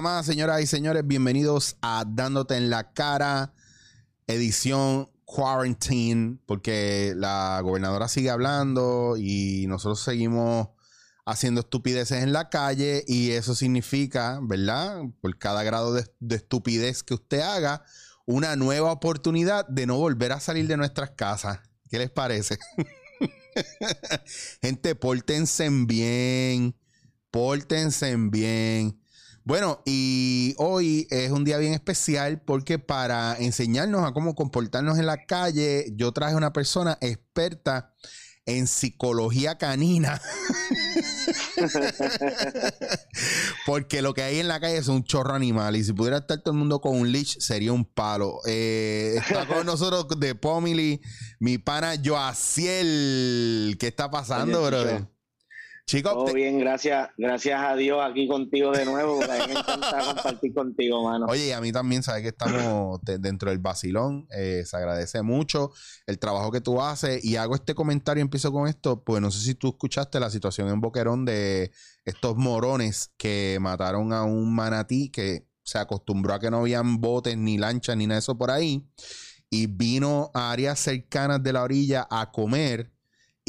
Más, señoras y señores, bienvenidos a Dándote en la cara, edición quarantine, porque la gobernadora sigue hablando y nosotros seguimos haciendo estupideces en la calle y eso significa, ¿verdad? Por cada grado de, de estupidez que usted haga, una nueva oportunidad de no volver a salir de nuestras casas. ¿Qué les parece? Gente, pórtense bien. Pórtense bien. Bueno, y hoy es un día bien especial porque para enseñarnos a cómo comportarnos en la calle, yo traje una persona experta en psicología canina. Porque lo que hay en la calle es un chorro animal. Y si pudiera estar todo el mundo con un leash, sería un palo. Eh, está con nosotros de Pomili, mi pana Joaciel. ¿Qué está pasando, Oye, brother? Chicos, Todo te- bien, gracias, gracias a Dios aquí contigo de nuevo. porque A mí me encanta compartir contigo, mano. Oye, y a mí también, sabes que estamos de- dentro del vacilón. eh, se agradece mucho el trabajo que tú haces. Y hago este comentario, empiezo con esto, pues no sé si tú escuchaste la situación en Boquerón de estos morones que mataron a un manatí que se acostumbró a que no habían botes, ni lanchas, ni nada de eso por ahí. Y vino a áreas cercanas de la orilla a comer.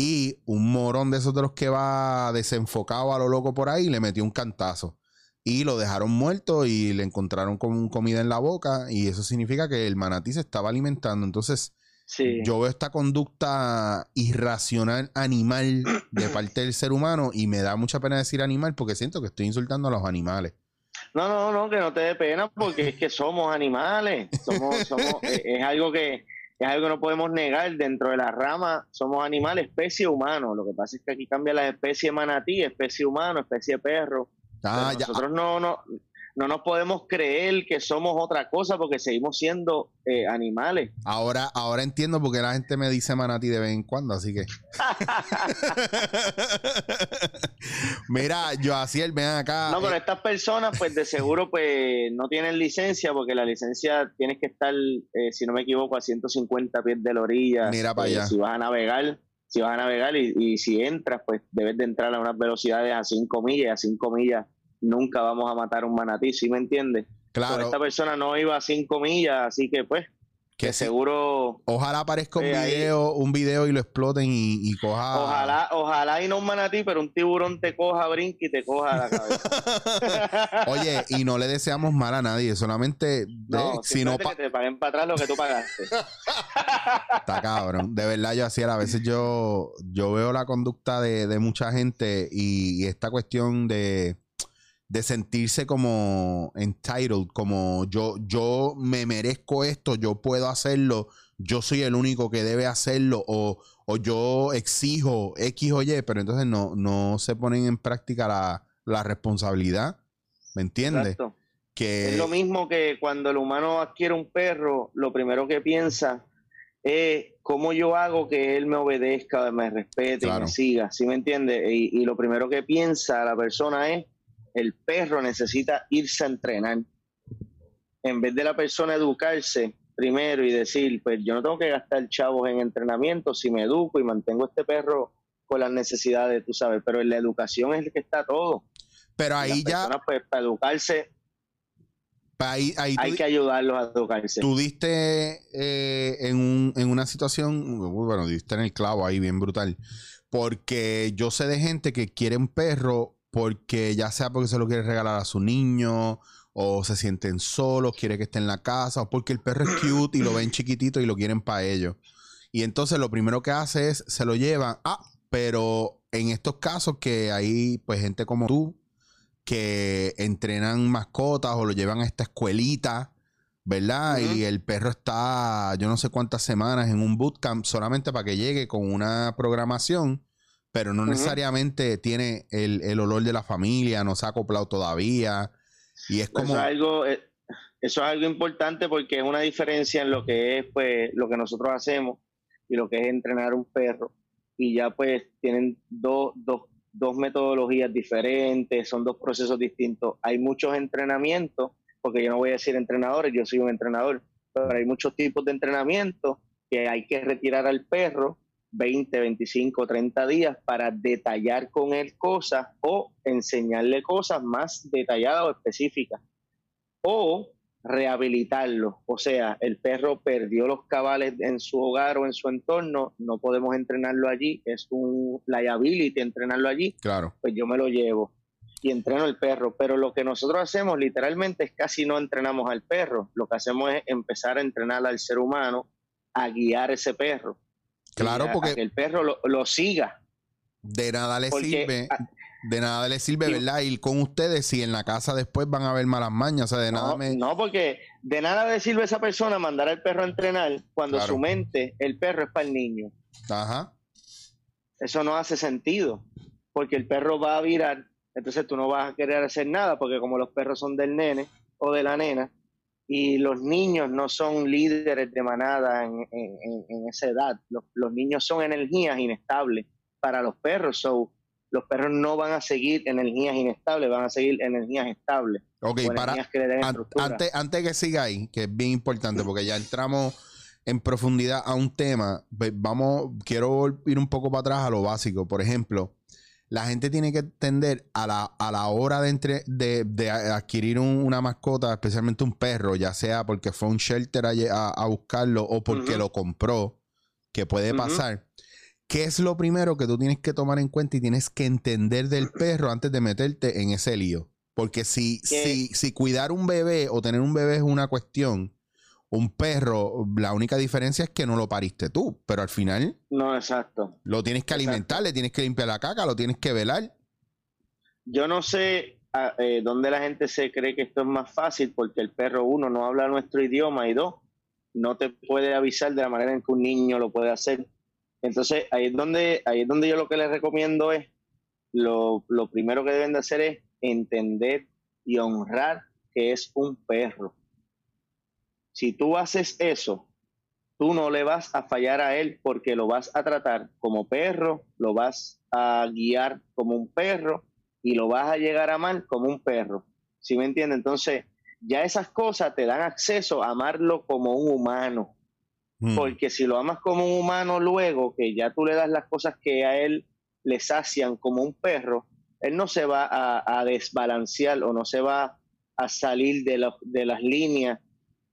Y un morón de esos de los que va desenfocado a lo loco por ahí le metió un cantazo y lo dejaron muerto y le encontraron con comida en la boca y eso significa que el manatí se estaba alimentando. Entonces, Sí. yo veo esta conducta irracional animal de parte del ser humano y me da mucha pena decir animal porque siento que estoy insultando a los animales. No, no, no, que no te dé pena porque es que somos animales. Somos, somos, es algo que es algo que no podemos negar dentro de la rama. Somos animales, especie humano. Lo que pasa es que aquí cambia la especie manatí, especie humano, especie perro. Ah, ya. nosotros no, no, no nos podemos creer que somos otra cosa porque seguimos siendo eh, animales. Ahora, ahora entiendo por qué la gente me dice manatí de vez en cuando, así que. Mira, yo así ven acá. No, pero eh, estas personas, pues de seguro, pues no tienen licencia, porque la licencia tienes que estar, eh, si no me equivoco, a 150 pies de la orilla. Mira pa' Eh, allá. Si vas a navegar, si vas a navegar y, y si entras, pues debes de entrar a unas velocidades a 5 millas. A 5 millas nunca vamos a matar un manatí, ¿sí me entiendes? Pero claro, esta persona no iba a 5 millas, así que pues, que sí. seguro. Ojalá aparezca un Eh, ahí- video, un video y lo exploten y, y coja. Ojalá, ojalá y no un manatí, pero un tiburón te coja, brinque y te coja la cabeza. Oye, y no le deseamos mal a nadie, solamente No, si no que te paguen para atrás lo que tú pagaste. está cabrón. De verdad, yo así a veces yo, yo veo la conducta de, de mucha gente y, y esta cuestión de, de sentirse como entitled, como yo, yo me merezco esto, yo puedo hacerlo, yo soy el único que debe hacerlo, o, o yo exijo X o Y, pero entonces no, no se ponen en práctica la, la responsabilidad. ¿Me entiendes? Exacto. Que Es lo mismo que cuando el humano adquiere un perro, lo primero que piensa es cómo yo hago que él me obedezca, me respete y Claro. me siga, ¿sí me entiende? Y, y lo primero que piensa la persona es, el perro necesita irse a entrenar. En vez de la persona educarse primero y decir, pues yo no tengo que gastar chavos en entrenamiento si me educo y mantengo este perro con las necesidades, tú sabes, pero en la educación es el que está todo. pero ahí ya, pues, para educarse ahí, hay que ayudarlos a educarse. Tú diste eh, en, un- en una situación, bueno, diste en el clavo ahí bien brutal, porque yo sé de gente que quiere un perro porque ya sea porque se lo quiere regalar a su niño o se sienten solos, quiere que esté en la casa o porque el perro es cute y lo ven chiquitito y lo quieren para ellos. Y entonces lo primero que hace es se lo llevan, ah, pero en estos casos que hay pues gente como tú que entrenan mascotas o lo llevan a esta escuelita, ¿verdad? Y el perro está, yo no sé cuántas semanas en un bootcamp solamente para que llegue con una programación, pero no necesariamente tiene el, el olor de la familia, no se ha acoplado todavía. Y es como, Eso es algo, eh, eso es algo importante porque es una diferencia en lo que es pues lo que nosotros hacemos y lo que es entrenar un perro. Y ya pues tienen dos, dos, dos metodologías diferentes, son dos procesos distintos. Hay muchos entrenamientos, porque yo no voy a decir entrenadores, yo soy un entrenador, pero hay muchos tipos de entrenamiento que hay que retirar al perro 20, 25, 30 días para detallar con él cosas o enseñarle cosas más detalladas o específicas. O rehabilitarlo. O sea, el perro perdió los cabales en su hogar o en su entorno, no podemos entrenarlo allí, es un liability entrenarlo allí. Claro. Pues yo me lo llevo y entreno el perro. Pero lo que nosotros hacemos literalmente es casi no entrenamos al perro. Lo que hacemos es empezar a entrenar al ser humano a guiar ese perro. Claro, porque que el perro lo, siga. De nada le sirve. De nada le sirve, ¿verdad? Ir con ustedes si en la casa después van a ver malas mañas. O sea, de nada me... No, porque de nada le sirve a esa persona mandar al perro a entrenar cuando su mente, el perro es para el niño. Ajá. Eso no hace sentido. Porque el perro va a virar entonces tú no vas a querer hacer nada porque como los perros son del nene o de la nena y los niños no son líderes de manada en, esa edad, los, niños son energías inestables para los perros, so, los perros no van a seguir energías inestables, van a seguir energías estables. Ok, para, antes, antes que siga ahí, que es bien importante porque ya entramos en profundidad a un tema, pues vamos, quiero ir un poco para atrás a lo básico. Por ejemplo, la gente tiene que entender a la, a la hora de, entre, de, adquirir una mascota, especialmente un perro, ya sea porque fue un shelter a, buscarlo o porque lo compró, que puede pasar. ¿Qué es lo primero que tú tienes que tomar en cuenta y tienes que entender del perro antes de meterte en ese lío? Porque si, si, si cuidar un bebé o tener un bebé es una cuestión, un perro, la única diferencia es que no lo pariste tú, pero al final. No, exacto. Lo tienes que alimentar, le tienes que limpiar la caca, lo tienes que velar. Yo no sé ah, eh, dónde la gente se cree que esto es más fácil, porque el perro, uno, no habla nuestro idioma y dos, no te puede avisar de la manera en que un niño lo puede hacer. Entonces, ahí es donde, ahí es donde yo lo que les recomiendo es, lo, lo primero que deben de hacer es entender y honrar que es un perro si tú haces eso, tú no le vas a fallar a él porque lo vas a tratar como perro, lo vas a guiar como un perro y lo vas a llegar a amar como un perro. ¿Sí me entiendes? Entonces, ya esas cosas te dan acceso a amarlo como un humano. Mm. Porque si lo amas como un humano luego, que ya tú le das las cosas que a él le sacian como un perro, él no se va a, desbalancear o no se va a salir de, de las líneas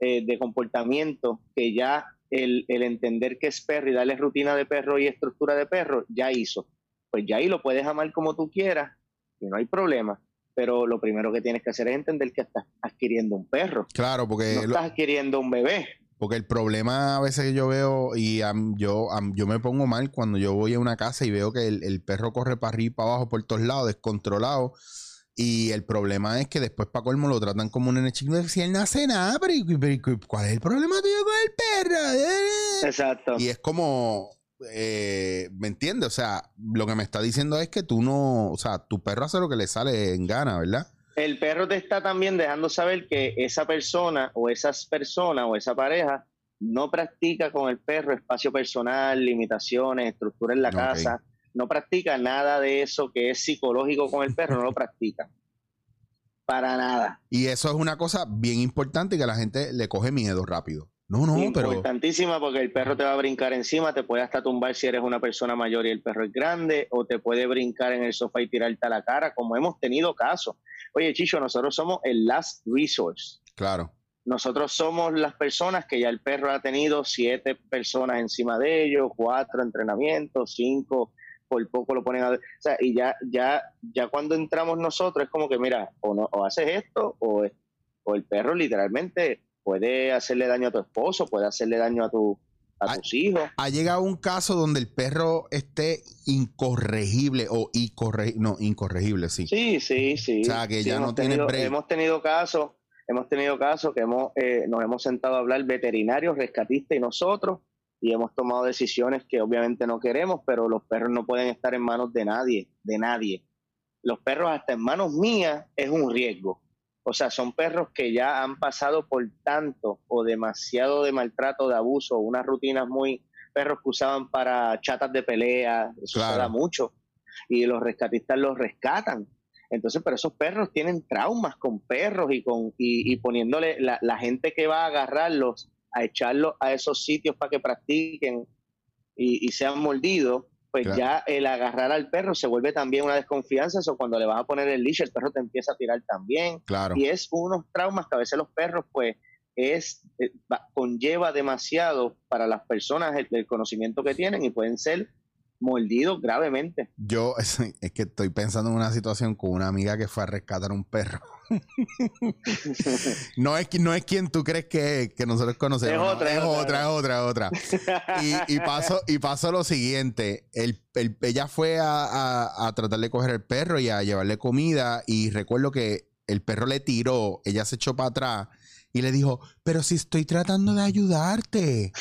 eh, de comportamiento que ya el, entender que es perro y darle rutina de perro y estructura de perro, ya hizo. Pues ya ahí lo puedes amar como tú quieras y no hay problema. Pero lo primero que tienes que hacer es entender que estás adquiriendo un perro. Claro, porque... No estás adquiriendo un bebé. Porque el problema a veces que yo veo y yo, yo me pongo mal cuando yo voy a una casa y veo que el, el perro corre para arriba y para abajo por todos lados, descontrolado y el problema es que después para colmo lo tratan como un nene chico. Si él no hace nada, pero, ¿cuál es el problema tuyo con el perro? Exacto. Y es como, eh, ¿me entiendes? O sea, lo que me está diciendo es que tú no, o sea, tu perro hace lo que le sale en gana, ¿verdad? El perro te está también dejando saber que esa persona o esas personas o esa pareja no practica con el perro espacio personal, limitaciones, estructura en la casa no practica nada de eso que es psicológico con el perro, no lo practica. Para nada. Y eso es una cosa bien importante que la gente le coge miedo rápido. No, no, pero. Importantísima porque el perro te va a brincar encima, te puede hasta tumbar si eres una persona mayor y el perro es grande, o te puede brincar en el sofá y tirarte a la cara, como hemos tenido casos. Oye, Chicho, nosotros somos el last resource. Claro. Nosotros somos las personas que ya el perro ha tenido siete personas encima de ellos, cuatro entrenamientos, cinco por poco lo ponen a... O sea, y ya, ya, ya cuando entramos nosotros es como que, mira, o, no, o haces esto o, o el perro literalmente puede hacerle daño a tu esposo, puede hacerle daño a tu a tus hijos. Ha llegado un caso donde el perro esté incorregible o incorregible, no, incorregible, sí. Sí, sí, sí. O sea, que ya no tiene Hemos tenido casos, hemos tenido casos que hemos, eh, nos hemos sentado a hablar veterinarios, rescatistas y nosotros, y hemos tomado decisiones que obviamente no queremos, pero los perros no pueden estar en manos de nadie, de nadie. Los perros hasta en manos mías es un riesgo. O sea, son perros que ya han pasado por tanto o demasiado de maltrato, de abuso, unas rutinas muy perros que usaban para chatas de pelea, eso se da mucho. Y los rescatistas los rescatan. Entonces, pero esos perros tienen traumas con perros y con y, poniéndole la gente que va a agarrarlos a echarlos a esos sitios para que practiquen, y, se han mordido, pues ya el agarrar al perro se vuelve también una desconfianza. Eso cuando le vas a poner el leash, el perro te empieza a tirar también. Claro. Y es unos traumas que a veces los perros, pues, es eh, conlleva demasiado para las personas el, conocimiento que tienen y pueden ser mordidos gravemente. Yo es, que estoy pensando en una situación con una amiga que fue a rescatar un perro. no, es, no es quien tú crees que, que nosotros conocemos. Es otra, es, otra, es otra, otra. y, y, pasó, y pasó lo siguiente. El, ella fue a, a tratar de coger el perro y a llevarle comida. Y recuerdo que el perro le tiró, ella se echó para atrás y le dijo, pero si estoy tratando de ayudarte.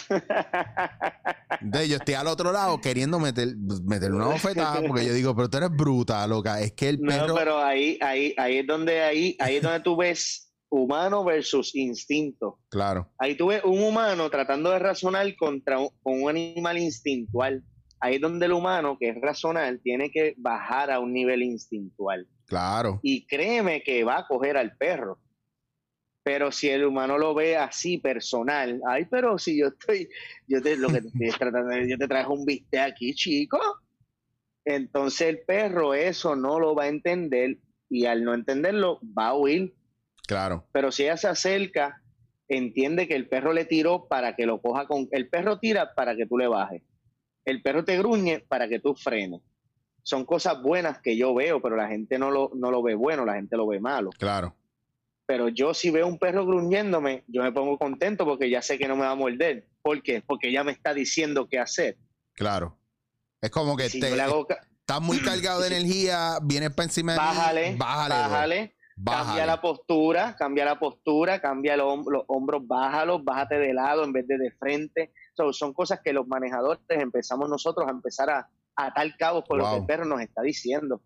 de yo estoy al otro lado queriendo meter, meterle una bofetada porque yo digo, pero tú eres bruta, loca. Es que el perro... No, pero ahí, ahí, ahí es donde ahí, ahí es donde tú ves humano versus instinto. Claro. Ahí tú ves un humano tratando de razonar contra un, con un animal instintual. Ahí es donde el humano, que es racional, tiene que bajar a un nivel instintual. Claro. Y créeme que va a coger al perro. Pero si el humano lo ve así, personal, ay, pero si yo estoy, yo te, lo que estoy tratando, yo te traje un bistec aquí, chico. Entonces el perro eso no lo va a entender y al no entenderlo va a huir. Claro. Pero si ella se acerca, entiende que el perro le tiró para que lo coja con... El perro tira para que tú le bajes. El perro te gruñe para que tú frenes. Son cosas buenas que yo veo, pero la gente no lo, no lo ve bueno, la gente lo ve malo. Claro. Pero yo si veo un perro gruñéndome, yo me pongo contento porque ya sé que no me va a morder. ¿Por qué? Porque ya me está diciendo qué hacer. Claro. Es como que te, estás muy cargado de energía, vienes para encima de bájale, mí, bájale, bájale, Cambia la postura, cambia la postura, cambia los, hombros, bájalos, bájate de lado en vez de de frente. son cosas que los manejadores empezamos nosotros a empezar a, a atar cabos por lo que el perro nos está diciendo.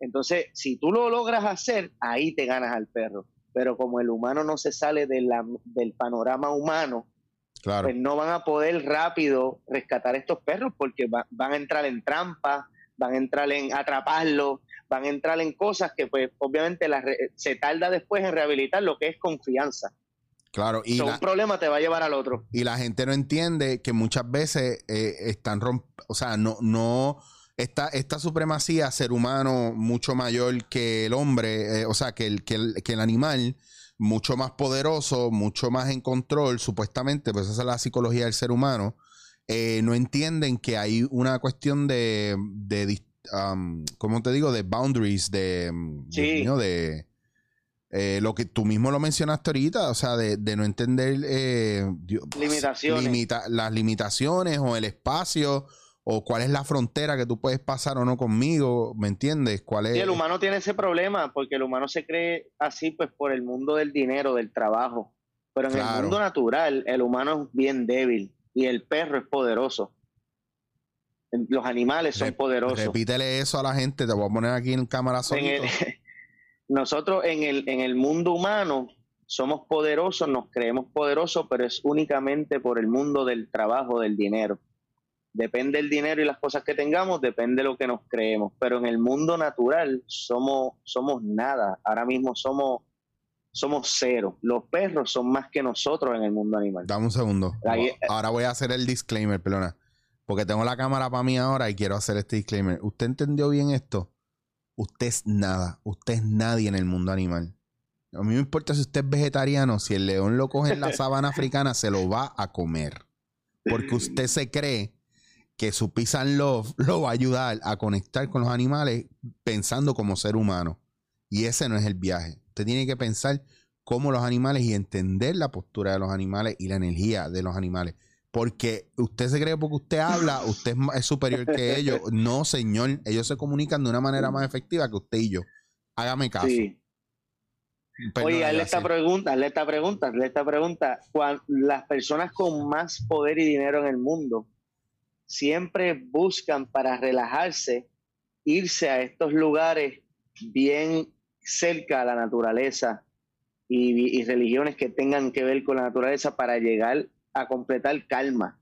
Entonces, si tú lo logras hacer, ahí te ganas al perro pero como el humano no se sale de la, del panorama humano, pues no van a poder rápido rescatar estos perros porque van a entrar en trampa, van a entrar en atraparlos, van a entrar en cosas que pues obviamente se tarda después en rehabilitar lo que es confianza. Claro, y un problema te va a llevar al otro. Y la gente no entiende que muchas veces eh, están romp o sea, no, no, esta, esta supremacía ser humano mucho mayor que el hombre, eh, o sea, que el, que, el, que el animal, mucho más poderoso, mucho más en control, supuestamente, pues esa es la psicología del ser humano, eh, no entienden que hay una cuestión de, de um, ¿cómo te digo? De boundaries, de, sí. de eh, lo que tú mismo lo mencionaste ahorita, o sea, de, no entender limitaciones. las limitaciones o el espacio o cuál es la frontera que tú puedes pasar o no conmigo, ¿me entiendes? ¿Cuál es? el humano tiene ese problema porque el humano se cree así pues por el mundo del dinero, del trabajo, pero en el mundo natural el humano es bien débil y el perro es poderoso. Los animales son poderosos. Repítele eso a la gente, te voy a poner aquí en cámara nosotros en el, en el mundo humano somos poderosos, nos creemos poderosos, pero es únicamente por el mundo del trabajo, del dinero. Depende el dinero y las cosas que tengamos, depende lo que nos creemos. Pero en el mundo natural somos, somos nada. Ahora mismo somos, somos cero. Los perros son más que nosotros en el mundo animal. Dame un segundo. ahora voy a hacer el disclaimer, perdona. Porque tengo la cámara para mí ahora y quiero hacer este disclaimer. ¿Usted entendió bien esto? Usted es nada. Usted es nadie en el mundo animal. A mí me importa si usted es vegetariano. Si el león lo coge en la sabana africana, se lo va a comer. Porque usted se cree que su Peace and Love lo va a ayudar a conectar con los animales pensando como ser humano. Y ese no es el viaje. Usted tiene que pensar como los animales y entender la postura de los animales y la energía de los animales. Porque usted se cree porque usted habla, usted es superior que ellos. No, señor. Ellos se comunican de una manera más efectiva que usted y yo. Hágame caso. Sí. Oye, hazle esta pregunta, hazle esta pregunta, hazle esta pregunta. las personas con más poder y dinero en el mundo siempre buscan para relajarse irse a estos lugares bien cerca a la naturaleza y, religiones que tengan que ver con la naturaleza para llegar a completar calma.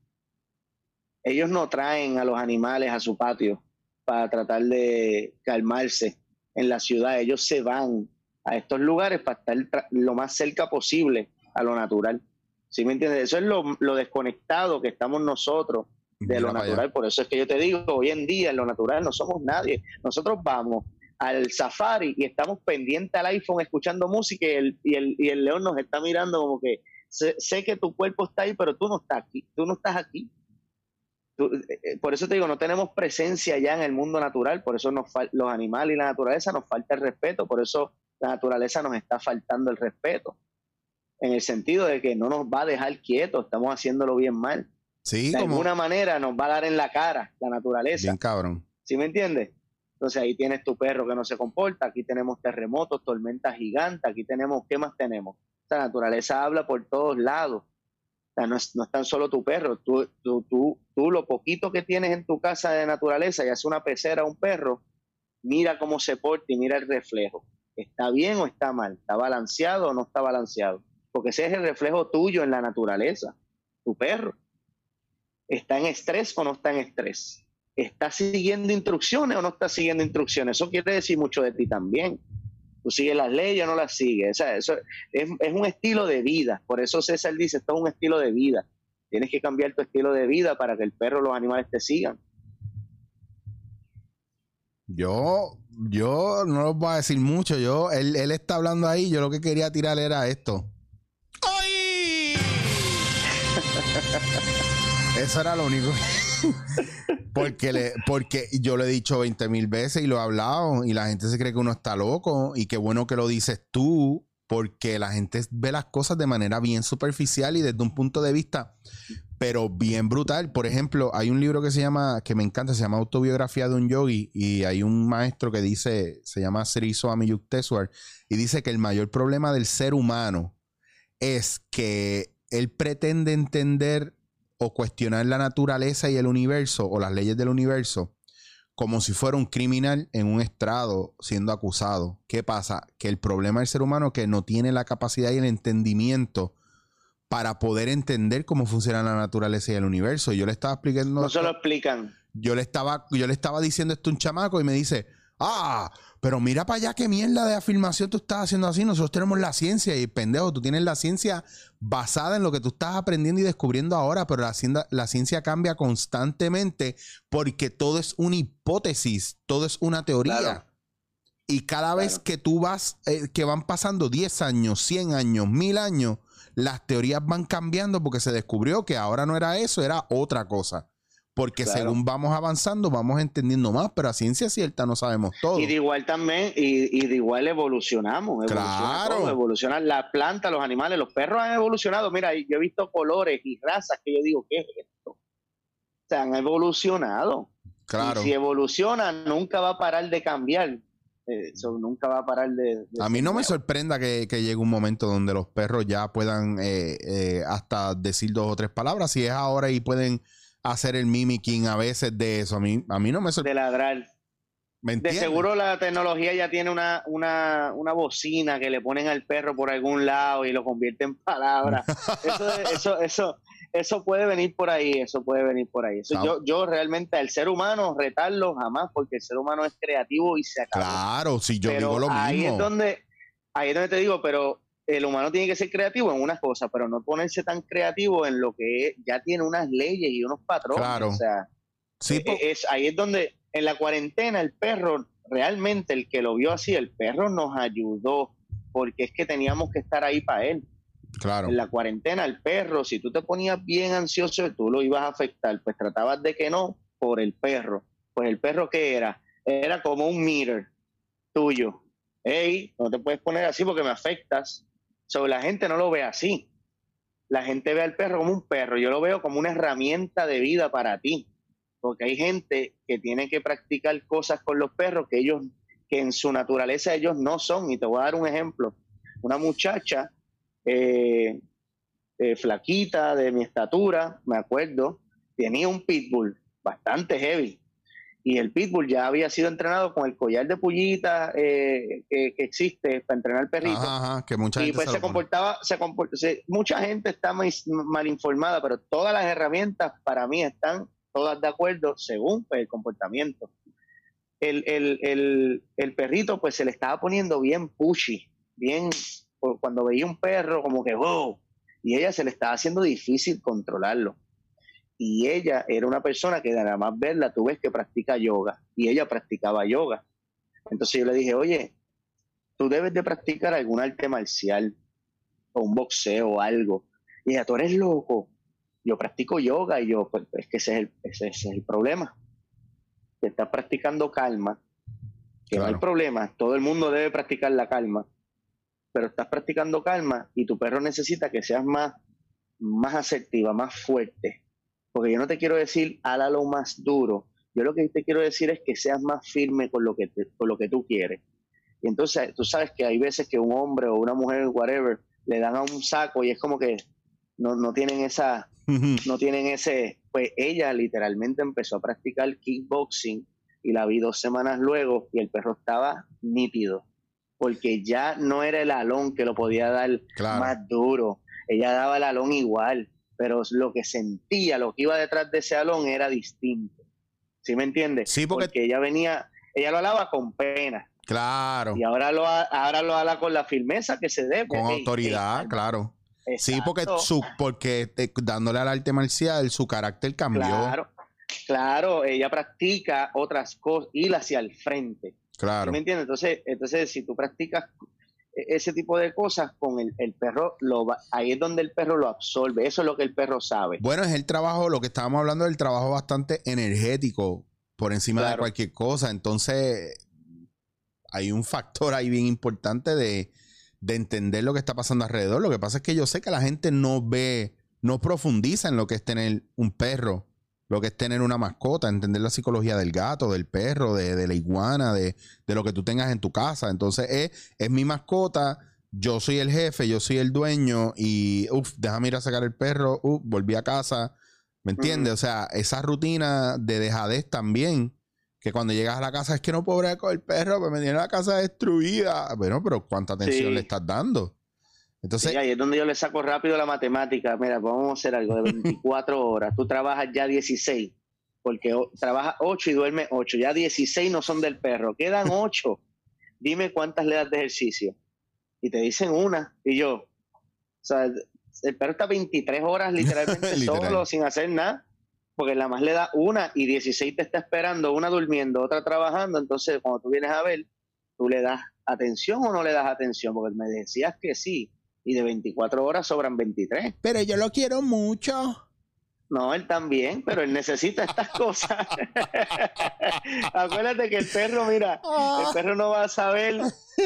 Ellos no traen a los animales a su patio para tratar de calmarse en la ciudad. Ellos se van a estos lugares para estar lo más cerca posible a lo natural. ¿Sí me entiendes? Eso es lo, lo desconectado que estamos nosotros de lo natural. Por eso es que yo te digo, hoy en día en lo natural no somos nadie. Nosotros vamos al safari y estamos pendientes al iPhone escuchando música y el, y el, y el león nos está mirando como que sé, que tu cuerpo está ahí, pero tú no estás aquí, tú no estás aquí. Eh, eh, por eso te digo, no tenemos presencia ya en el mundo natural, por eso nos los animales y la naturaleza nos falta el respeto, por eso la naturaleza nos está faltando el respeto, en el sentido de que no nos va a dejar quietos, estamos haciéndolo bien mal. Sí, de alguna manera nos va a dar en la cara la naturaleza. Bien cabrón. ¿Sí me entiendes? Entonces ahí tienes tu perro que no se comporta, aquí tenemos terremotos, tormentas gigantes, aquí tenemos, ¿qué más tenemos? La naturaleza habla por todos lados. O sea, no es, no tan solo tu perro, tú, tú, tú, tú lo poquito que tienes en tu casa de naturaleza, ya sea una pecera o un perro, mira cómo se porta y mira el reflejo. ¿Está bien o está mal? ¿Está balanceado o no está balanceado? Porque ese es el reflejo tuyo en la naturaleza, tu perro. ¿Está en estrés o no está en estrés? ¿Está siguiendo instrucciones o no está siguiendo instrucciones? Eso quiere decir mucho de ti también. Tú sigues las leyes o no las sigues. O eso es, un estilo de vida. Por eso César dice, esto es un estilo de vida. Tienes que cambiar tu estilo de vida para que el perro o los animales te sigan. Yo, yo no lo voy a decir mucho. Yo, él, él está hablando ahí. Yo lo que quería tirar era esto. ¡Ay! Eso era lo único. porque, le, porque yo lo he dicho 20 mil veces y lo he hablado y la gente se cree que uno está loco y qué bueno que lo dices tú porque la gente ve las cosas de manera bien superficial y desde un punto de vista pero bien brutal. Por ejemplo, hay un libro que se llama, que me encanta, se llama Autobiografía de un Yogi y hay un maestro que dice, se llama Sri Swami Yukteswar y dice que el mayor problema del ser humano es que él pretende entender o cuestionar la naturaleza y el universo o las leyes del universo como si fuera un criminal en un estrado siendo acusado. ¿Qué pasa? Que el problema del ser humano es que no tiene la capacidad y el entendimiento para poder entender cómo funciona la naturaleza y el universo. Y yo le estaba explicando... No se lo explican. Yo le estaba, yo le estaba diciendo esto a un chamaco y me dice, ah, pero mira para allá qué mierda de afirmación tú estás haciendo así. Nosotros tenemos la ciencia y pendejo, tú tienes la ciencia basada en lo que tú estás aprendiendo y descubriendo ahora, pero la, la ciencia cambia constantemente porque todo es una hipótesis, todo es una teoría. Y cada vez que tú vas, eh, que van pasando 10 años, 100 años, 1000 años, las teorías van cambiando porque se descubrió que ahora no era eso, era otra cosa. Porque según vamos avanzando, vamos entendiendo más, pero a ciencia cierta no sabemos todo. Y de igual también, y, de igual evolucionamos. Claro. evolucionan las plantas, los animales, los perros han evolucionado. Mira, yo he visto colores y razas que yo digo, ¿qué es esto? Se han evolucionado. Claro. Y si evoluciona, nunca va a parar de cambiar. Eso nunca va a parar de. a mí no me sorprenda que, llegue un momento donde los perros ya puedan eh, eh, hasta decir dos o tres palabras. Si es ahora y pueden hacer el mimicking a veces de eso. A mí, a mí no me sorprende. De ladrar. de seguro la tecnología ya tiene una, una, una, bocina que le ponen al perro por algún lado y lo convierte en palabras. eso, eso, eso, eso puede venir por ahí, eso puede venir por ahí. Eso yo, yo realmente al ser humano retarlo jamás, porque el ser humano es creativo y se acaba. Claro, si yo digo lo mismo. Ahí es donde, ahí es donde te digo, pero el humano tiene que ser creativo en unas cosas, pero no ponerse tan creativo en lo que ya tiene unas leyes y unos patrones. Claro. O sea, sí, eh, es, ahí es donde en la cuarentena el perro, realmente el que lo vio así, el perro nos ayudó, porque es que teníamos que estar ahí para él. Claro. En la cuarentena, el perro, si tú te ponías bien ansioso, tú lo ibas a afectar, pues tratabas de que no por el perro. Pues el perro que era, era como un mirror tuyo. Hey, no te puedes poner así porque me afectas la gente no lo ve así. La gente ve al perro como un perro. Yo lo veo como una herramienta de vida para ti. Porque hay gente que tiene que practicar cosas con los perros que ellos, que en su naturaleza ellos no son. Y te voy a dar un ejemplo. Una muchacha eh, eh, flaquita de mi estatura, me acuerdo, tenía un pitbull bastante heavy y el pitbull ya había sido entrenado con el collar de pullita eh, que, existe para entrenar perritos. Ajá, que mucha y pues se, comportaba, se, mucha gente está mal, informada, pero todas las herramientas para mí están todas de acuerdo según pues, el comportamiento. El, el, el, perrito pues se le estaba poniendo bien pushy, bien, cuando veía un perro como que, wow, y ella se le estaba haciendo difícil controlarlo y ella era una persona que nada más verla, tú ves que practica yoga y ella practicaba yoga. Entonces yo le dije, oye, tú debes de practicar algún arte marcial o un boxeo o algo. Y ella, tú eres loco. Yo practico yoga y yo, pues es que ese es el, ese, es el problema. Que estás practicando calma, que no hay problema, todo el mundo debe practicar la calma, pero estás practicando calma y tu perro necesita que seas más, más asertiva, más fuerte. Porque yo no te quiero decir, lo más duro. Yo lo que te quiero decir es que seas más firme con lo que, con lo que tú quieres. Y entonces tú sabes que hay veces que un hombre o una mujer, whatever, le dan a un saco y es como que no, no tienen esa, no tienen ese, pues ella literalmente empezó a practicar kickboxing y la vi dos semanas luego y el perro estaba nítido, porque ya no era el alón que lo podía dar más duro, ella daba el alón igual, pero lo que sentía, lo que iba detrás de ese alón era distinto. ¿Sí me entiendes? Sí, porque... ella venía, ella lo alaba con pena. Claro. Y ahora lo, ahora lo habla con la firmeza que se debe. Con autoridad, claro. Sí, porque, su, porque dándole al arte marcial, su carácter cambió. Claro, claro, ella practica otras cosas, ir hacia el frente. Claro. ¿Me entiendes? Entonces, entonces, si tú practicas ese tipo de cosas con el, el perro, lo ahí es donde el perro lo absorbe. Eso es lo que el perro sabe. Bueno, es el trabajo, lo que estábamos hablando del trabajo bastante energético por encima de cualquier cosa. Entonces, hay un factor ahí bien importante de de entender lo que está pasando alrededor. Lo que pasa es que yo sé que la gente no ve, no profundiza en lo que es tener un perro, lo que es tener una mascota, entender la psicología del gato, del perro, de, la iguana, de, lo que tú tengas en tu casa. Entonces es, es mi mascota, yo soy el jefe, yo soy el dueño y, uff, déjame ir a sacar el perro, uff, volví a casa. ¿Me entiendes? O sea, esa rutina de dejadez también que cuando llegas a la casa es que no puedo con el perro, pues me tiene la casa destruida. Bueno, pero ¿cuánta atención le estás dando? Entonces, sí, ahí es donde yo le saco rápido la matemática. Mira, vamos a hacer algo de 24 horas. Tú trabajas ya 16, porque trabajas 8 y duermes 8. Ya 16 no son del perro, quedan 8. Dime cuántas le das de ejercicio. Y te dicen una. Y yo, o sea, el perro está 23 horas literalmente solo, sin hacer nada porque la más le da una y 16 te está esperando, una durmiendo, otra trabajando, entonces cuando tú vienes a ver, tú le das atención o no le das atención, porque me decías que sí, y de 24 horas sobran 23. Pero yo lo quiero mucho. No, él también, pero él necesita estas cosas. Acuérdate que el perro, mira, el ah. perro no va a saber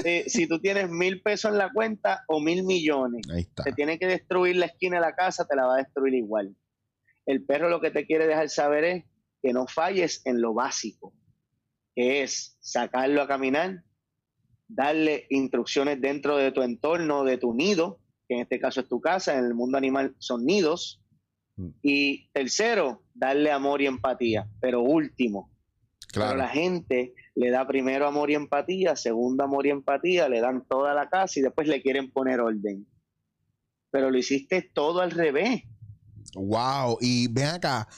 eh, si tú tienes mil pesos en la cuenta o mil millones. Ahí está. Te tiene que destruir la esquina de la casa, te la va a destruir igual. El perro lo que te quiere dejar saber es que no falles en lo básico, que es sacarlo a caminar, darle instrucciones dentro de tu entorno, de tu nido, que en este caso es tu casa, en el mundo animal son nidos. Mm. Y tercero, darle amor y empatía. Pero último, claro. la gente le da primero amor y empatía, segundo amor y empatía, le dan toda la casa y después le quieren poner orden. Pero lo hiciste todo al revés. Wow, y ven acá,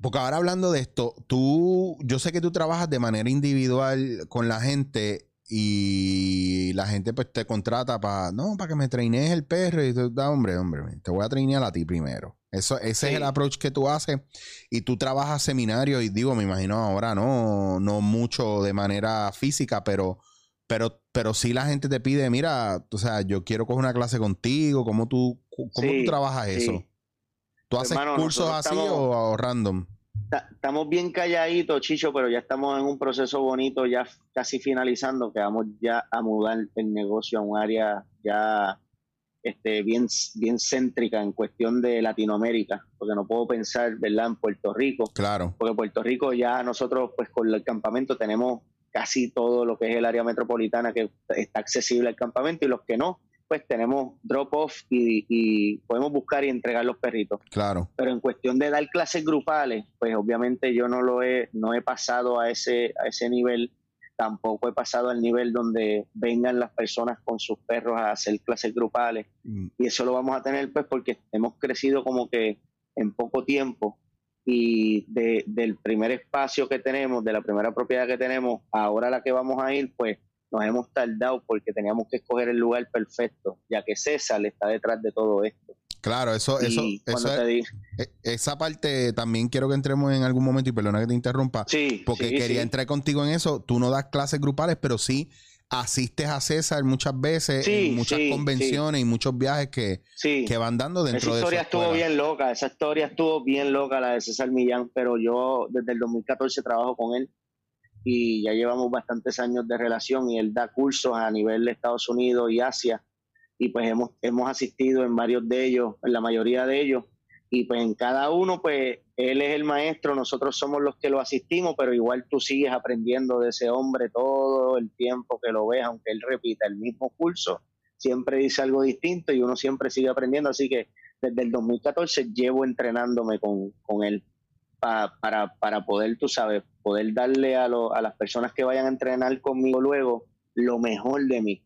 porque ahora hablando de esto, tú, yo sé que tú trabajas de manera individual con la gente y la gente pues te contrata para, no, para que me traines el perro y tú, da, hombre, hombre, te voy a trainear a ti primero. Eso, ese es el approach que tú haces y tú trabajas seminarios y digo, me imagino ahora no, no mucho de manera física, pero, pero, pero sí la gente te pide, mira, o sea, yo quiero coger una clase contigo, ¿cómo tú, cómo tú trabajas eso? ¿Tú haces cursos así o, random? Estamos bien calladitos, Chicho, pero ya estamos en un proceso bonito, ya casi finalizando, que vamos ya a mudar el negocio a un área ya este, bien, bien céntrica en cuestión de Latinoamérica, porque no puedo pensar, ¿verdad?, en Puerto Rico. Claro. Porque Puerto Rico ya nosotros, pues con el campamento tenemos casi todo lo que es el área metropolitana que está accesible al campamento y los que no, pues tenemos drop-off y, podemos buscar y entregar los perritos. Claro. Pero en cuestión de dar clases grupales, pues obviamente yo no lo he, no he pasado a ese, a ese nivel, tampoco he pasado al nivel donde vengan las personas con sus perros a hacer clases grupales. Mm. Y eso lo vamos a tener pues porque hemos crecido como que en poco tiempo y de, del primer espacio que tenemos, de la primera propiedad que tenemos, ahora la que vamos a ir, pues nos hemos tardado porque teníamos que escoger el lugar perfecto, ya que César está detrás de todo esto. Claro, eso, eso, eso es- e- esa parte también quiero que entremos en algún momento y perdona que te interrumpa, Sí, porque sí, quería sí. entrar contigo en eso. Tú no das clases grupales, pero sí asistes a César muchas veces Sí, en muchas convenciones y muchos viajes que, que van dando dentro Esa de historia su estuvo bien loca, esa historia estuvo bien loca, la de César Millán, pero yo desde el 2014 trabajo con él y ya llevamos bastantes años de relación y él da cursos a nivel de Estados Unidos y Asia. Y pues hemos, hemos asistido en varios de ellos, en la mayoría de ellos. Y pues en cada uno pues él es el maestro, nosotros somos los que lo asistimos, pero igual tú sigues aprendiendo de ese hombre todo el tiempo que lo ves, aunque él repita el mismo curso, siempre dice algo distinto y uno siempre sigue aprendiendo, así que desde el 2014 llevo entrenándome con, con él pa- para, para poder, tú sabes, poder darle a, lo- a las personas que vayan a entrenar conmigo luego lo mejor de mí,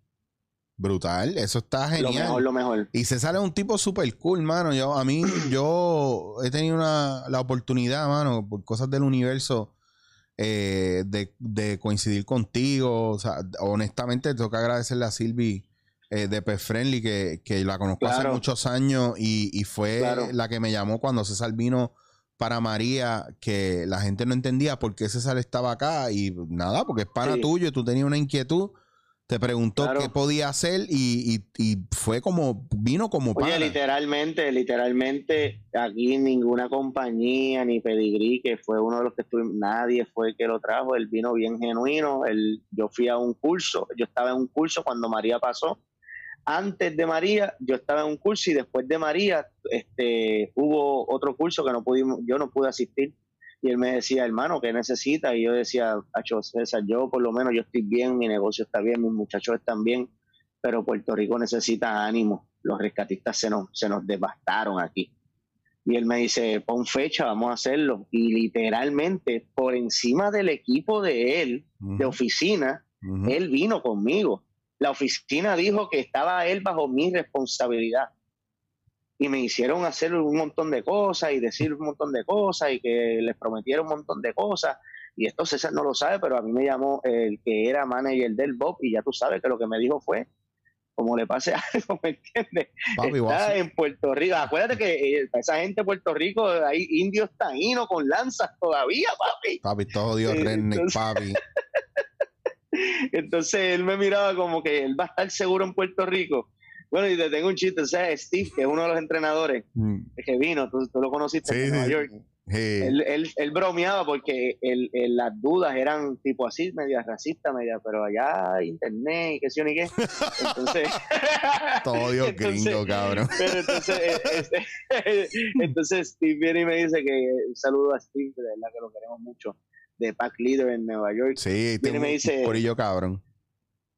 Brutal, eso está lo genial. mejor, lo mejor. Y César es un tipo súper cool, mano. Yo, a mí, yo he tenido una, la oportunidad, mano, por cosas del universo, eh, de, de coincidir contigo. O sea, honestamente, tengo que agradecerle a Silvi eh, de Pet Friendly, que, que la conozco hace muchos años y, y fue Claro. la que me llamó cuando César vino para María, que la gente no entendía por qué César estaba acá. Y nada, porque es pana Sí. tuyo, tú tenías una inquietud. Te preguntó Claro. qué podía hacer y, y- y fue como, vino como Oye, pana. literalmente, literalmente, aquí ninguna compañía ni pedigrí, que fue uno de los que estuvimos, nadie fue el que lo trajo, él vino bien genuino, él, yo fui a un curso, yo estaba en un curso cuando María pasó, antes de María yo estaba en un curso y después de María este, hubo otro curso que no pudimos, yo no pude asistir y él me decía, hermano, ¿qué necesita? Y yo decía, Acho César, yo por lo menos yo estoy bien, mi negocio está bien, mis muchachos están bien, pero Puerto Rico necesita ánimo. Los rescatistas se nos, se nos devastaron aquí. Y él me dice, pon fecha, vamos a hacerlo. Y literalmente, por encima del equipo de él, de oficina, él vino conmigo. La oficina dijo que estaba él bajo mi responsabilidad. Y me hicieron hacer un montón de cosas y decir un montón de cosas y que les prometieron un montón de cosas. Y esto César no lo sabe, pero a mí me llamó el que era manager del Bob y ya tú sabes que lo que me dijo fue, como le pase algo, ¿me entiendes? Papi, Está en Puerto Rico. Acuérdate que eh, esa gente de Puerto Rico, hay indios taínos con lanzas todavía, papi. papi, todo Dios, redneck, papi. Entonces él me miraba como que él va a estar seguro en Puerto Rico. Bueno, y te tengo un chiste, o sea, Steve, que es uno de los entrenadores Mm, que vino, tú, tú lo conociste Sí, en Nueva sí. York. sí. Él, él, él bromeaba porque él- las dudas eran tipo así, media racista, media, pero allá internet y qué sé yo ni qué. Entonces, Todo Dios entonces- gringo, cabrón. Pero entonces, eh, este, entonces Steve viene y me dice que un saludo a Steve, de verdad que lo queremos mucho, de Pack Leader en Nueva York. Sí, Viene y me dice- corillo cabrón.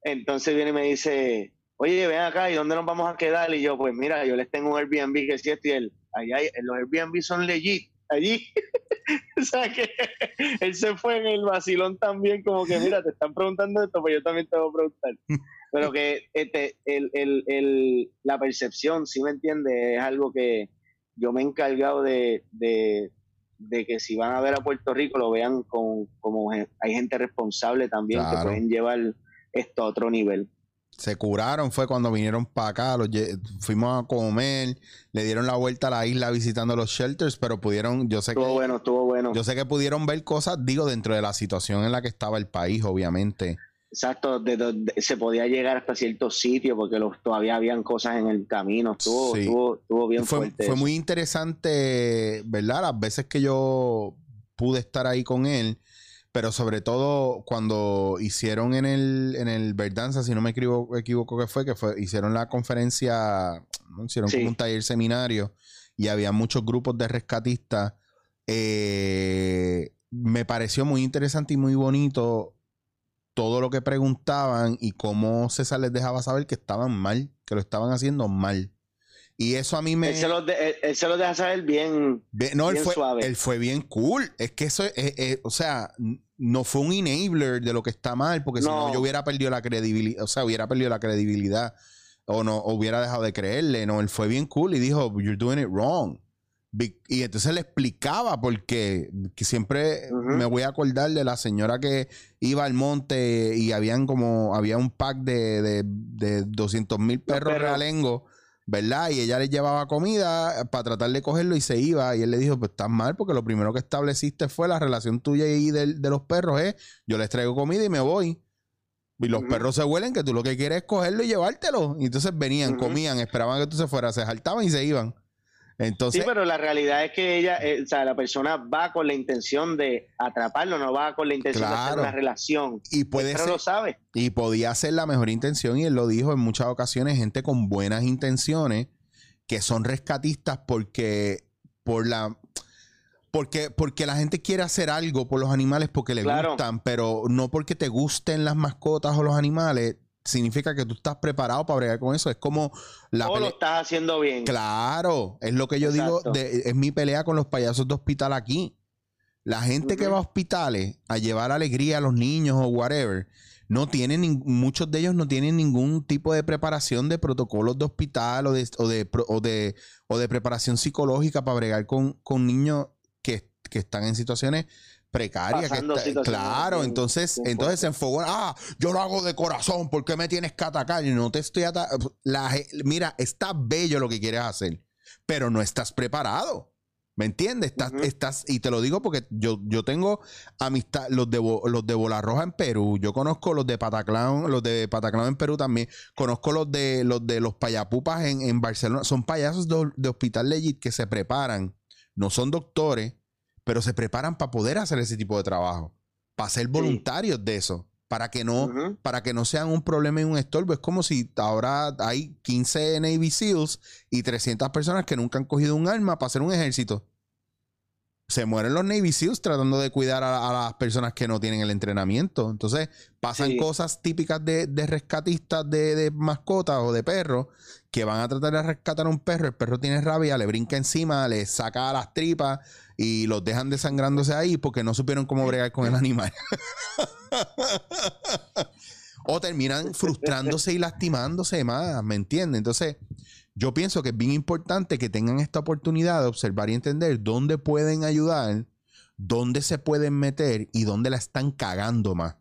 Entonces viene y me dice, oye, ven acá, ¿y dónde nos vamos a quedar? Y yo, pues mira, yo les tengo un Airbnb que es cierto, y él, allá los Airbnb son legit, allí. o sea que él se fue en el vacilón también, como que mira, te están preguntando esto, pues yo también te voy a preguntar. Pero que este, el, el, el, la percepción, si me entiendes, es algo que yo me he encargado de, de, de que si van a ver a Puerto Rico lo vean con, como hay gente responsable también Claro. que pueden llevar esto a otro nivel. Se curaron, fue cuando vinieron para acá, los fuimos a comer, le dieron la vuelta a la isla visitando los shelters, pero pudieron, yo sé que, bueno, estuvo bueno. yo sé que pudieron ver cosas, digo, dentro de la situación en la que estaba el país, obviamente. Exacto, de donde se podía llegar hasta ciertos sitios porque los, todavía habían cosas en el camino. Estuvo, Sí. estuvo, estuvo bien fue, fuerte. fue eso. muy interesante, ¿verdad? Las veces que yo pude estar ahí con él, pero sobre todo cuando hicieron en el, en el Verdanza, si no me equivoco, equivoco que fue, que fue, hicieron la conferencia, ¿no? hicieron Sí. como un taller seminario y había muchos grupos de rescatistas. Eh, me pareció muy interesante y muy bonito todo lo que preguntaban y cómo César les dejaba saber que estaban mal, que lo estaban haciendo mal. Y eso a mí me... Él, se los de- él- él se los deja saber bien. No, él fue, suave. él fue bien cool. Es que eso, es- es- es- o sea, no fue un enabler de lo que está mal, porque si no, No. yo hubiera perdido la credibilidad, o sea, hubiera perdido la credibilidad o no, o hubiera dejado de creerle. No, él fue bien cool y dijo, you're doing it wrong. Y entonces le explicaba porque que siempre me voy a acordar de la señora que iba al monte y habían como, había un pack de, de, de 200 mil perros perros. realengos ¿verdad? Y ella le llevaba comida para tratar de cogerlo y se iba. Y él le dijo, pues estás mal porque lo primero que estableciste fue la relación tuya y de, de los perros es, yo les traigo comida y me voy. Y los perros se huelen que tú lo que quieres es cogerlo y llevártelo. Y entonces venían, comían, esperaban que tú se fueras, se saltaban y se iban. Entonces, sí, pero la realidad es que ella, eh, o sea, la persona va con la intención de atraparlo, no va con la intención de hacer una relación. Y puede ser, lo sabe. Y podía ser la mejor intención, y él lo dijo en muchas ocasiones, gente con buenas intenciones que son rescatistas porque por la porque, porque la gente quiere hacer algo por los animales porque le gustan, pero no porque te gusten las mascotas o los animales, significa que tú estás preparado para bregar con eso. Es como la o lo estás haciendo bien. Claro, es lo que yo digo, es mi pelea con los payasos de hospital aquí. La gente que va a hospitales a llevar alegría a los niños o whatever, no tienen, muchos de ellos no tienen ningún tipo de preparación de protocolos de hospital o de, o de, o de, o de preparación psicológica para bregar con, con niños que, están en situaciones precarias. claro, entonces, entonces se enfogó. Ah, yo lo hago de corazón, ¿por qué me tienes que atacar? Y no te estoy atacando. Mira, está bello lo que quieres hacer, pero no estás preparado. ¿Me entiendes? Estás, estás, y te lo digo porque yo, yo tengo amistad, los de, los de Bola Roja en Perú, yo conozco los de Pataclán, los de Pataclán en Perú también, conozco los de los de los payapupas en, en Barcelona, son payasos de, de hospital legit que se preparan no son doctores, pero se preparan para poder hacer ese tipo de trabajo, para ser voluntarios de eso, para que no, para que no sean un problema y un estorbo. Es como si ahora hay 15 Navy SEALs y 300 personas que nunca han cogido un arma para hacer un ejército se mueren los Navy SEALs tratando de cuidar a, las personas que no tienen el entrenamiento. Entonces, pasan cosas típicas de, rescatistas de, mascotas o de perros que van a tratar de rescatar a un perro. El perro tiene rabia, le brinca encima, le saca las tripas y los dejan desangrándose ahí porque no supieron cómo bregar con el animal. o terminan frustrándose y lastimándose más, ¿me entiendes? Entonces, yo pienso que es bien importante que tengan esta oportunidad de observar y entender dónde pueden ayudar, dónde se pueden meter y dónde la están cagando más.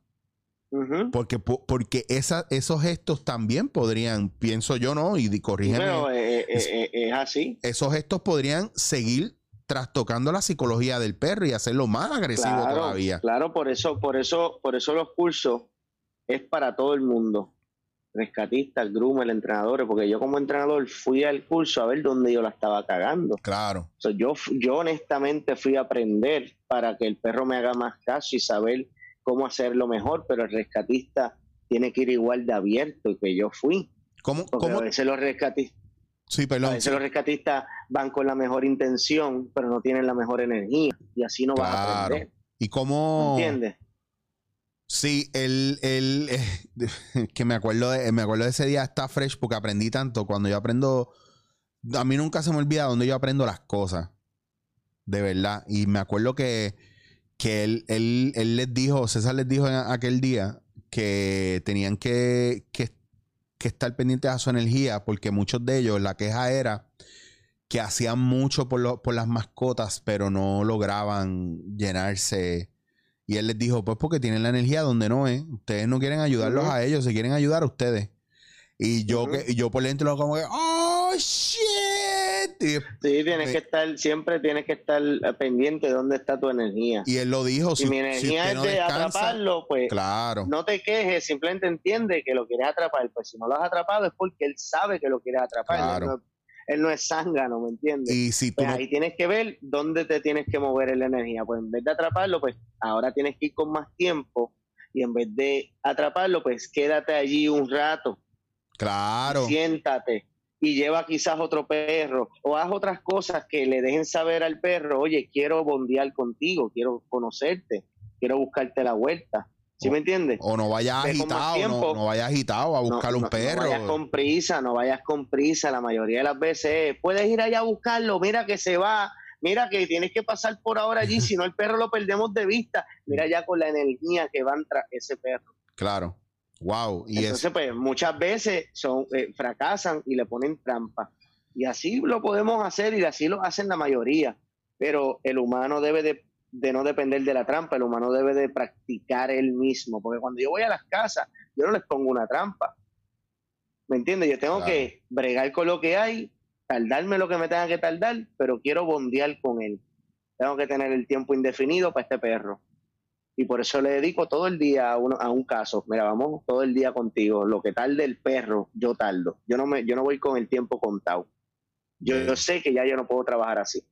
Porque, porque esos gestos también podrían, pienso yo, ¿no? Y corrígeme. Pero eh, eh, eh, es, así. Esos gestos podrían seguir trastocando la psicología del perro y hacerlo más agresivo todavía. Claro, por eso, por eso, por eso los cursos es para todo el mundo rescatista, el groomer, el entrenador, porque yo como entrenador fui al curso a ver dónde yo la estaba cagando. Claro. yo, yo honestamente fui a aprender para que el perro me haga más caso y saber cómo hacerlo mejor, pero el rescatista tiene que ir igual de abierto que yo fui. ¿Cómo? ¿cómo? A veces los rescatistas... Sí, perdón. A veces los rescatistas van con la mejor intención, pero no tienen la mejor energía y así no van a aprender. ¿Y cómo? ¿Entiendes? Sí, el, el eh, que me acuerdo de, me acuerdo de ese día está fresh porque aprendí tanto. Cuando yo aprendo, a mí nunca se me olvida donde yo aprendo las cosas. De verdad. Y me acuerdo que, que él, él, él les dijo, César les dijo en aquel día que tenían que, que, que estar pendientes a su energía porque muchos de ellos, la queja era que hacían mucho por, por las mascotas, pero no lograban llenarse y él les dijo, pues porque tienen la energía donde no es. Ustedes no quieren ayudarlos a ellos, se quieren ayudar a ustedes. Y yo, que, yo por dentro como que, ¡oh, shit! Sí, tienes que estar, siempre tienes que estar pendiente de dónde está tu energía. Y él lo dijo. Si, mi energía es de atraparlo, pues claro. no te quejes, simplemente entiende que lo quieres atrapar. Pues si no lo has atrapado es porque él sabe que lo quieres atrapar. Claro él no es zángano, ¿me entiendes? Y si pues ahí tienes que ver dónde te tienes que mover en la energía. Pues en vez de atraparlo, pues ahora tienes que ir con más tiempo y en vez de atraparlo, pues quédate allí un rato. Claro. Siéntate y lleva quizás otro perro o haz otras cosas que le dejen saber al perro, oye, quiero bondear contigo, quiero conocerte, quiero buscarte la vuelta. ¿Sí me entiendes? O no vayas agitado, no, no, vayas agitado a buscar un perro. No vayas con prisa, no vayas con prisa. La mayoría de las veces puedes ir allá a buscarlo, mira que se va, mira que tienes que pasar por ahora allí, si no el perro lo perdemos de vista. Mira ya con la energía que van tras ese perro. Claro. Wow. Y Entonces, pues muchas veces son, eh, fracasan y le ponen trampa. Y así lo podemos hacer y así lo hacen la mayoría. Pero el humano debe de de no depender de la trampa, el humano debe de practicar él mismo, porque cuando yo voy a las casas, yo no les pongo una trampa. ¿Me entiendes? Yo tengo Claro. que bregar con lo que hay, tardarme lo que me tenga que tardar, pero quiero bondear con él. Tengo que tener el tiempo indefinido para este perro. Y por eso le dedico todo el día a, uno, a un caso. Mira, vamos todo el día contigo. Lo que tarde el perro, yo tardo. Yo no, me, yo no voy con el tiempo contado. Yo, yo sé que ya yo no puedo trabajar así.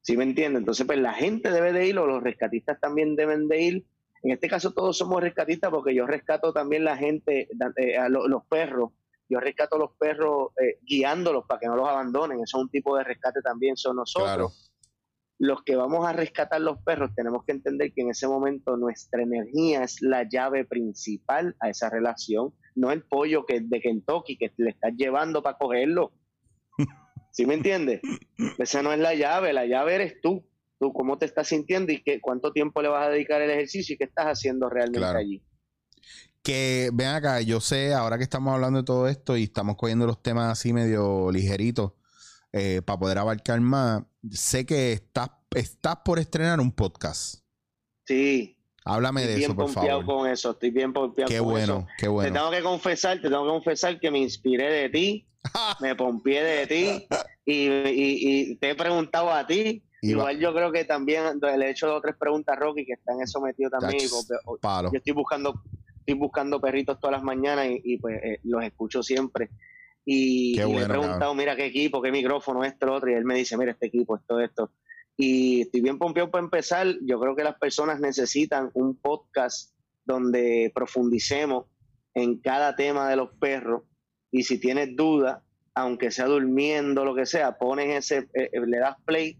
¿Sí me entiendes? Entonces, pues la gente debe de ir, o los rescatistas también deben de ir. En este caso, todos somos rescatistas porque yo rescato también la gente, eh, a lo- los perros. Yo rescato a los perros eh, guiándolos para que no los abandonen. Eso es un tipo de rescate también. Son nosotros Claro. Los que vamos a rescatar los perros, tenemos que entender que en ese momento nuestra energía es la llave principal a esa relación, no el pollo que de Kentucky que le estás llevando para cogerlo. ¿Sí me entiendes? Esa no es la llave, la llave eres tú. Tú cómo te estás sintiendo y qué, cuánto tiempo le vas a dedicar al ejercicio y qué estás haciendo realmente Claro. allí. Que ven acá, yo sé, ahora que estamos hablando de todo esto y estamos cogiendo los temas así medio ligeritos eh, para poder abarcar más, sé que estás, estás por estrenar un podcast. Sí, Háblame estoy de bien eso, por pompeado favor. con eso, estoy bien pompeado Qué con bueno, eso. qué Te bueno. tengo que confesar, te tengo que confesar que me inspiré de ti, me pompié de ti y, y- y te he preguntado a ti. Igual yo creo que también le he hecho dos o tres preguntas a Rocky que está en eso metido también. porque- Palo. yo estoy buscando, estoy buscando perritos todas las mañanas y, y, pues eh, los escucho siempre. Y, y le he bueno, preguntado, cabrón. mira qué equipo, qué micrófono, esto, lo otro, y él me dice, mira este equipo, esto, esto. Y estoy bien pompeado para empezar. Yo creo que las personas necesitan un podcast donde profundicemos en cada tema de los perros. Y si tienes dudas, aunque sea durmiendo, lo que sea, pones ese, eh, eh, le das play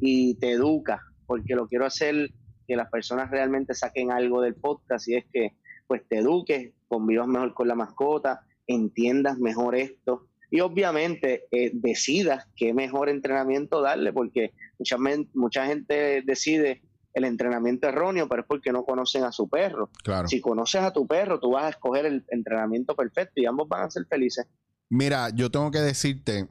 y te educa, porque lo quiero hacer que las personas realmente saquen algo del podcast y es que pues te eduques, convivas mejor con la mascota, entiendas mejor esto y obviamente eh, decidas qué mejor entrenamiento darle, porque mucha, mucha gente decide el entrenamiento erróneo, pero es porque no conocen a su perro. Claro. Si conoces a tu perro, tú vas a escoger el entrenamiento perfecto y ambos van a ser felices. Mira, yo tengo que decirte,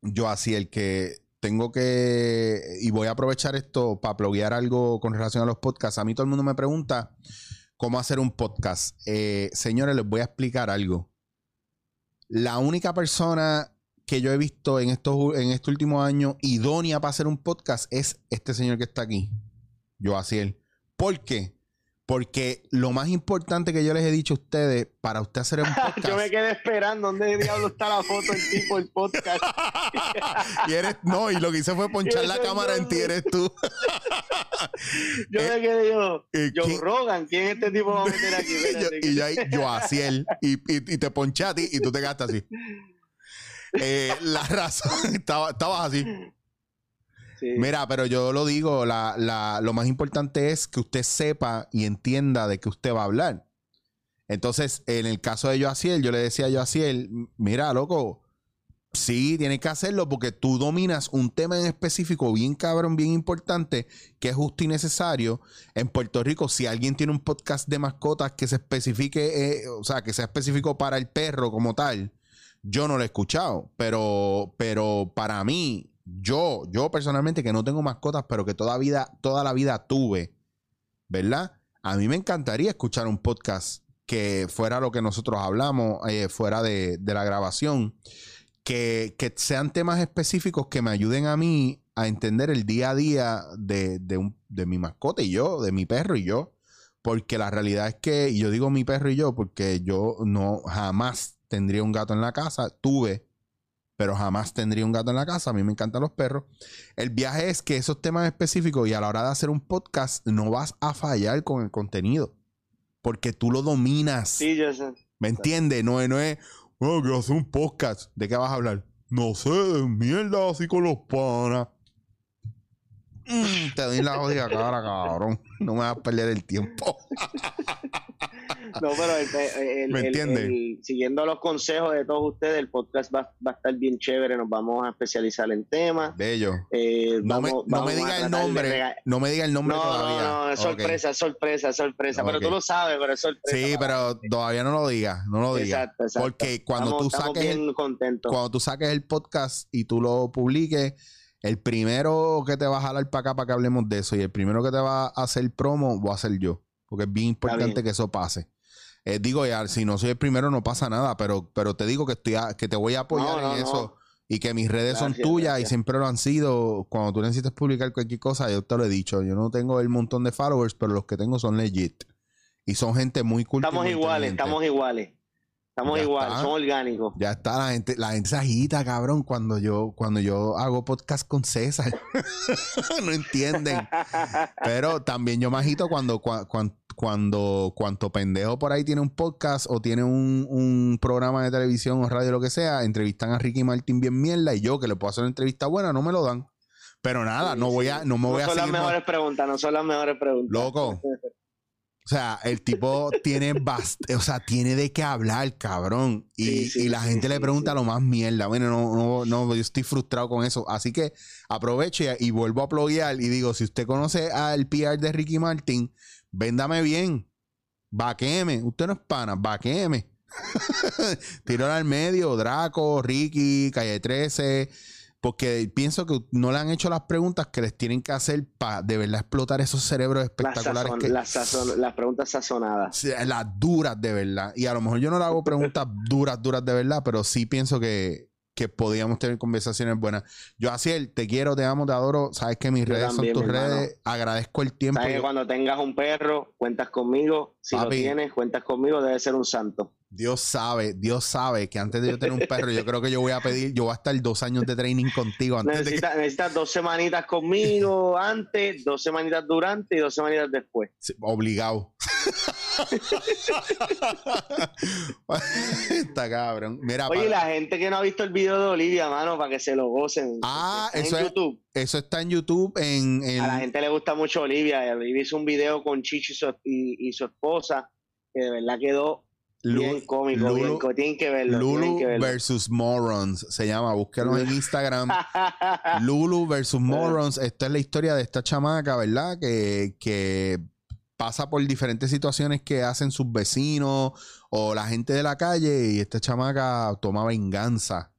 yo así, el que tengo que, y voy a aprovechar esto para pluguear algo con relación a los podcasts. A mí todo el mundo me pregunta cómo hacer un podcast. Eh, señores, les voy a explicar algo. La única persona que yo he visto en estos, en este último año idónea para hacer un podcast es este señor que está aquí, yo así él. ¿Por qué? Porque lo más importante que yo les he dicho a ustedes para usted hacer un podcast. Yo me quedé esperando dónde diablo está la foto del tipo del podcast. y eres, no, y lo que hice fue ponchar la cámara en ti, eres tú. Yo Eh, me quedé yo, eh, Joe ¿quién- Rogan, ¿quién es este tipo va a meter aquí? y, yo, Espérate, y yo ahí, yo así él, y, y, y te ponché a ti y tú te gastas así. Eh, la razón, estaba, estabas así. Mira, pero yo lo digo, la, la- lo más importante es que usted sepa y entienda de qué usted va a hablar. Entonces, en el caso de Joaciel, yo le decía a Joaciel, mira, loco, sí, tienes que hacerlo porque tú dominas un tema en específico bien cabrón, bien importante, que es justo y necesario. En Puerto Rico, si alguien tiene un podcast de mascotas que se especifique, eh, o sea, que sea específico para el perro como tal, yo no lo he escuchado, pero, pero para mí, yo, yo personalmente que no tengo mascotas, pero que toda vida, toda la vida tuve, ¿verdad? A mí me encantaría escuchar un podcast que fuera lo que nosotros hablamos, eh, fuera de, la grabación, que, que sean temas específicos que me ayuden a mí a entender el día a día de, de, de mi mascota y yo, de mi perro y yo. Porque la realidad es que, y yo digo mi perro y yo, porque yo no jamás tendría un gato en la casa. Tuve, pero jamás tendría un gato en la casa. A mí me encantan los perros. El viaje es que esos temas específicos y a la hora de hacer un podcast no vas a fallar con el contenido. Porque tú lo dominas. Sí, yo sé. ¿Me entiendes? No, es- no es, oh, que hacer un podcast. ¿De qué vas a hablar? No sé, de mierda así con los panas. Mm, te doy la jodida cara, cabrón. No me vas a perder el tiempo. No, pero el- el- ¿Me el- el- siguiendo los consejos de todos ustedes, el podcast va, va a estar bien chévere. Nos vamos a especializar en temas. Bello. Eh, No me, no vamos me diga el tratar de nombre. rega- No me diga el nombre No, todavía. no, no, es Ok. sorpresa, es sorpresa, es sorpresa. Pero tú lo sabes, pero es sorpresa. Sí, pero todavía no lo digas. No lo digas. Exacto, exacto. Porque cuando estamos, tú saques el- cuando tú saques el podcast y tú lo publiques, el primero que te va a jalar para acá para que hablemos de eso y el primero que te va a hacer promo voy a ser yo. Porque es bien importante bien. que eso pase. Eh, digo, ya, si no soy el primero no pasa nada, pero, pero te digo que, estoy a- que te voy a apoyar No, no, en eso y que mis redes son Gracias, tuyas y siempre lo han sido. Cuando tú necesites publicar cualquier cosa, yo te lo he dicho. Yo no tengo el montón de followers, pero los que tengo son legit. Y son gente muy y Estamos iguales, estamos iguales. Estamos Ya está. somos orgánicos. Ya está, la gente, la gente se agita, cabrón, cuando yo, cuando yo hago podcast con César. no entienden. Pero también yo me agito cuando, cua- cuan- cuando, cuanto pendejo por ahí tiene un podcast o tiene un, un programa de televisión o radio, lo que sea, entrevistan a Ricky Martin bien mierda y yo que le puedo hacer una entrevista buena, no me lo dan. Pero nada, Sí, no voy a, no me voy a son las seguir. mejores preguntas, no son las mejores preguntas. Loco. O sea, el tipo tiene bast o sea, tiene de qué hablar, cabrón. Y, Sí, sí, y la sí, gente le pregunta lo más mierda. Bueno, no, no, no, yo estoy frustrado con eso. Así que aprovecho y, vuelvo a pluguear y digo, si usted conoce al PR de Ricky Martin, véndame bien. Vaqueme. Usted no es pana, vaqueme. Tíralo al medio, Draco, Ricky, Calle 13. Porque pienso que no le han hecho las preguntas que les tienen que hacer para de verdad explotar esos cerebros las, espectaculares sazon- que, las sazon- las preguntas sazonadas. Las duras de verdad. Y a lo mejor yo no le hago preguntas duras, duras de verdad, pero sí pienso que, que podíamos tener conversaciones buenas. Yo, Asiel, te quiero, te amo, te adoro. Sabes que mis Yo redes también, son tus hermano. redes. Agradezco el tiempo. Sabes que cuando tengas un perro, cuentas conmigo. Si lo tienes, cuentas conmigo, debe ser un santo. Dios sabe, Dios sabe que antes de yo tener un perro, yo creo que yo voy a pedir, yo voy a estar dos años de training contigo antes de que... Necesitas, necesitas dos semanitas conmigo antes, dos semanitas durante y dos semanitas después. Sí, Obligado. Está cabrón. Mira, Oye, para- la gente que no ha visto el video de Olivia, mano, para que se lo gocen. Ah, Está eso en es- YouTube. eso está en YouTube en, en- A la gente le gusta mucho Olivia. Olivia hizo un video con Chicho y su, y- y su esposa, que de verdad quedó Cómico. Lulu- bien co- tienen que verlo. tienen Lulu que verlo. versus Morons se llama. Búsquenlo en Instagram. Lulu versus Morons. Esta es la historia de esta chamaca, ¿verdad? Que, que pasa por diferentes situaciones que hacen sus vecinos o la gente de la calle y esta chamaca toma venganza.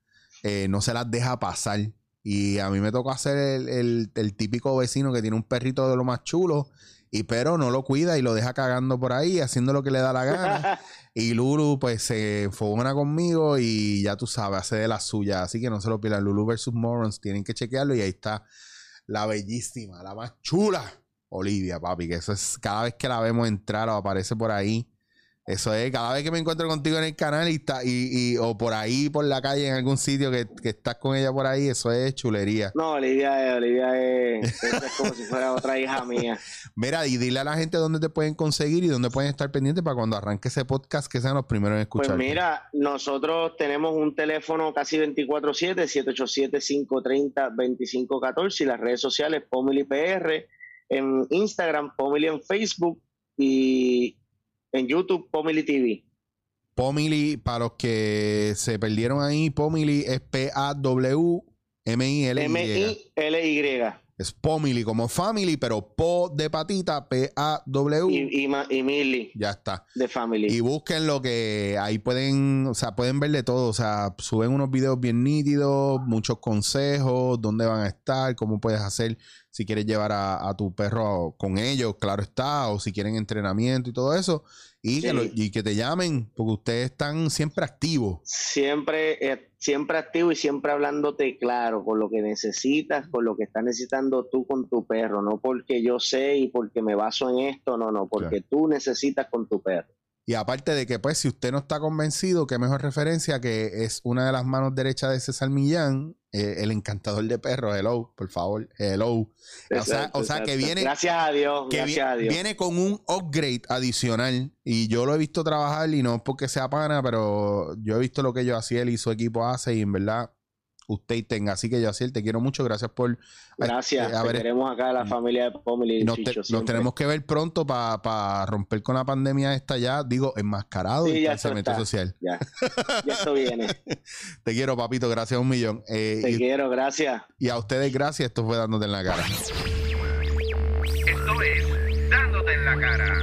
Eh, no se las deja pasar. Y a mí me tocó hacer el, el- el típico vecino que tiene un perrito de lo más chulo. Y pero no lo cuida y lo deja cagando por ahí, haciendo lo que le da la gana. Y Lulu, pues, se enfogona conmigo y ya tú sabes, hace de la suya. Así que no se lo pierdan. Lulu versus Morons, tienen que chequearlo. Y ahí está la bellísima, la más chula, Olivia, papi. Que eso es cada vez que la vemos entrar o aparece por ahí. Eso es, cada vez que me encuentro contigo en el canal y, está, y, y- o por ahí, por la calle, en algún sitio que, que estás con ella por ahí, eso es chulería. No, Olivia es, Olivia es, es como si fuera otra hija mía. Mira, y dile a la gente dónde te pueden conseguir y dónde pueden estar pendientes para cuando arranque ese podcast que sean los primeros en Pues escuchar. mira, nosotros tenemos un teléfono casi 24-7, 787-530-2514 y las redes sociales Pomili PR, en Instagram Pomili en Facebook y en YouTube Pomili TV. Pomili, para los que se perdieron ahí, Pomili es P-A-W-M-I-L-Y. M-I-L-Y. Es Pomili como family, pero Po de patita, P-A-W. Y, y, y Ya está. de Family. Y busquen lo que ahí pueden, o sea, pueden ver de todo. O sea, suben unos videos bien nítidos, muchos consejos, dónde van a estar, cómo puedes hacer si quieres llevar a, a tu perro con ellos, claro está, o si quieren entrenamiento y todo eso. Y, que, lo- y que te llamen, porque ustedes están siempre activos. siempre, eh, siempre activo y siempre hablándote claro con lo que necesitas, con lo que estás necesitando tú con tu perro, no porque yo sé y porque me baso en esto, no, no, porque tú necesitas con tu perro. Y aparte de que, pues, si usted no está convencido, qué mejor referencia que es una de las manos derechas de César Millán, eh, el encantador de perros, hello, por favor, hello. O sea, o sea que viene, Gracias a Dios, que gracias vi- a Dios. viene con un upgrade adicional. Y yo lo he visto trabajar y no es porque sea pana, pero yo he visto lo que yo hacía él y su equipo hace y en verdad usted tenga. Así que yo te quiero mucho. Gracias por... Gracias, eh, a te ver, queremos acá la familia de Pomeli y nos, te- Chicho nos tenemos que ver pronto para romper con la pandemia esta ya, digo, enmascarado Sí, y distanciamiento social. Ya, ya esto viene. Te quiero, papito. Gracias un millón. Eh, Te y, quiero, gracias. y a ustedes, gracias. Esto fue dándote en la cara. Esto es Dándote en la cara.